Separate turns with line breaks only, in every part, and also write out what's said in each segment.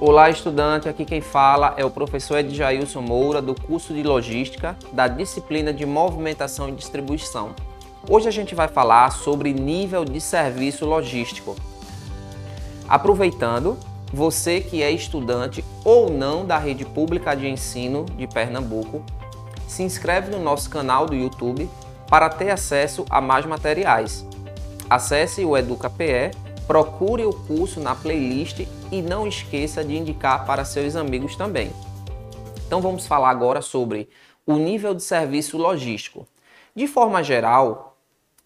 Olá, estudante. Aqui quem fala é o professor Edjailson Moura, do curso de Logística, da disciplina de Movimentação e Distribuição. Hoje a gente vai falar sobre nível de serviço logístico. Aproveitando, você que é estudante ou não da rede pública de ensino de Pernambuco, se inscreve no nosso canal do YouTube para ter acesso a mais materiais. Acesse o EducaPE Procure o curso na playlist e não esqueça de indicar para seus amigos também. Então vamos falar agora sobre o nível de serviço logístico. De forma geral,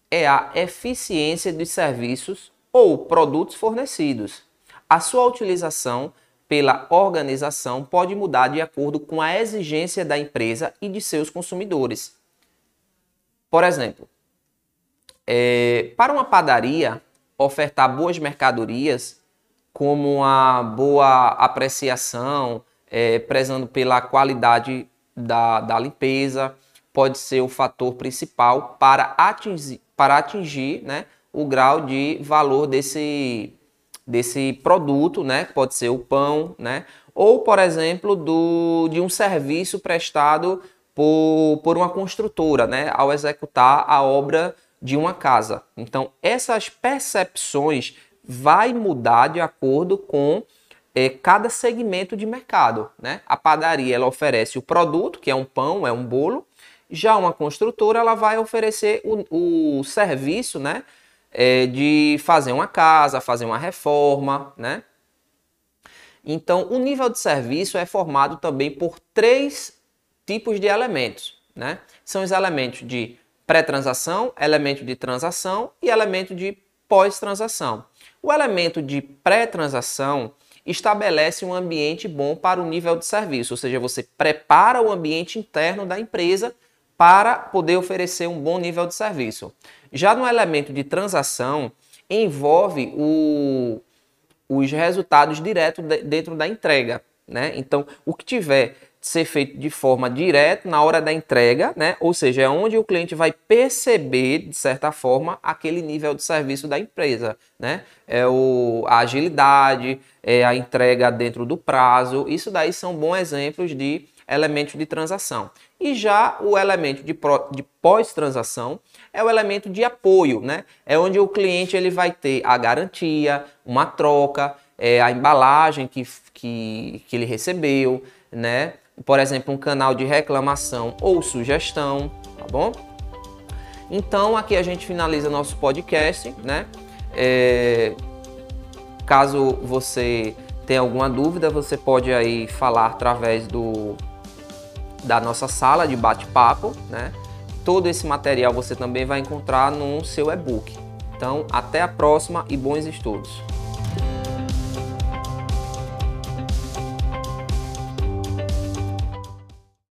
é a eficiência dos serviços ou produtos fornecidos. A sua utilização pela organização pode mudar de acordo com a exigência da empresa e de seus consumidores. Por exemplo, é, para uma padaria, ofertar boas mercadorias, como uma boa apreciação, é, prezando pela qualidade da, da limpeza, pode ser o fator principal para atingir, para atingir né, o grau de valor desse, desse produto, né? Pode ser o pão, né? Ou, por exemplo, do, de um serviço prestado por, por uma construtora, né? Ao executar a obra de uma casa. Então, essas percepções vai mudar de acordo com é, cada segmento de mercado. Né? A padaria ela oferece o produto, que é um pão, é um bolo. Já uma construtora ela vai oferecer o, o serviço né, é, de fazer uma casa, fazer uma reforma. Né? Então, o nível de serviço é formado também por três tipos de elementos. Né? São os elementos de pré-transação, elemento de transação e elemento de pós-transação. O elemento de pré-transação estabelece um ambiente bom para o nível de serviço, ou seja, você prepara o ambiente interno da empresa para poder oferecer um bom nível de serviço. Já no elemento de transação, envolve o, os resultados diretos de, dentro da entrega. Né? Então, o que tiver ser feito de forma direta na hora da entrega, né? Ou seja, é onde o cliente vai perceber, de certa forma, aquele nível de serviço da empresa, né? É o, a agilidade, é a entrega dentro do prazo. Isso daí são bons exemplos de elementos de transação. E já o elemento de, de pós-transação é o elemento de apoio, né? É onde o cliente ele vai ter a garantia, uma troca, é, a embalagem que, que, que ele recebeu, né? Por exemplo, um canal de reclamação ou sugestão, tá bom? Então aqui a gente finaliza nosso podcast, né? É, caso você tenha alguma dúvida, você pode aí falar através do da nossa sala de bate-papo, né? Todo esse material você também vai encontrar no seu e-book. Então, até a próxima e bons estudos.